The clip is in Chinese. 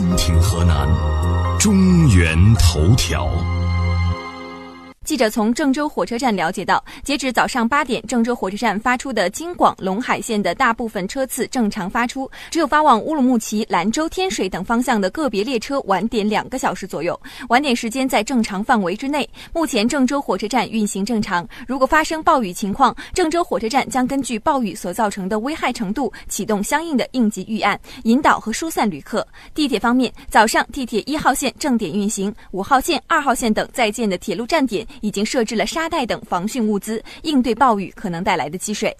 蜻蜓河南，中原头条。记者从郑州火车站了解到，截止早上八点，郑州火车站发出的京广陇海线的大部分车次正常发出，只有发往乌鲁木齐、兰州、天水等方向的个别列车晚点两个小时左右，晚点时间在正常范围之内。目前郑州火车站运行正常。如果发生暴雨情况，郑州火车站将根据暴雨所造成的危害程度，启动相应的应急预案，引导和疏散旅客。地铁方面，早上地铁一号线正点运行，五号线、二号线等在建的铁路站点。已经设置了沙袋等防汛物资，应对暴雨可能带来的积水。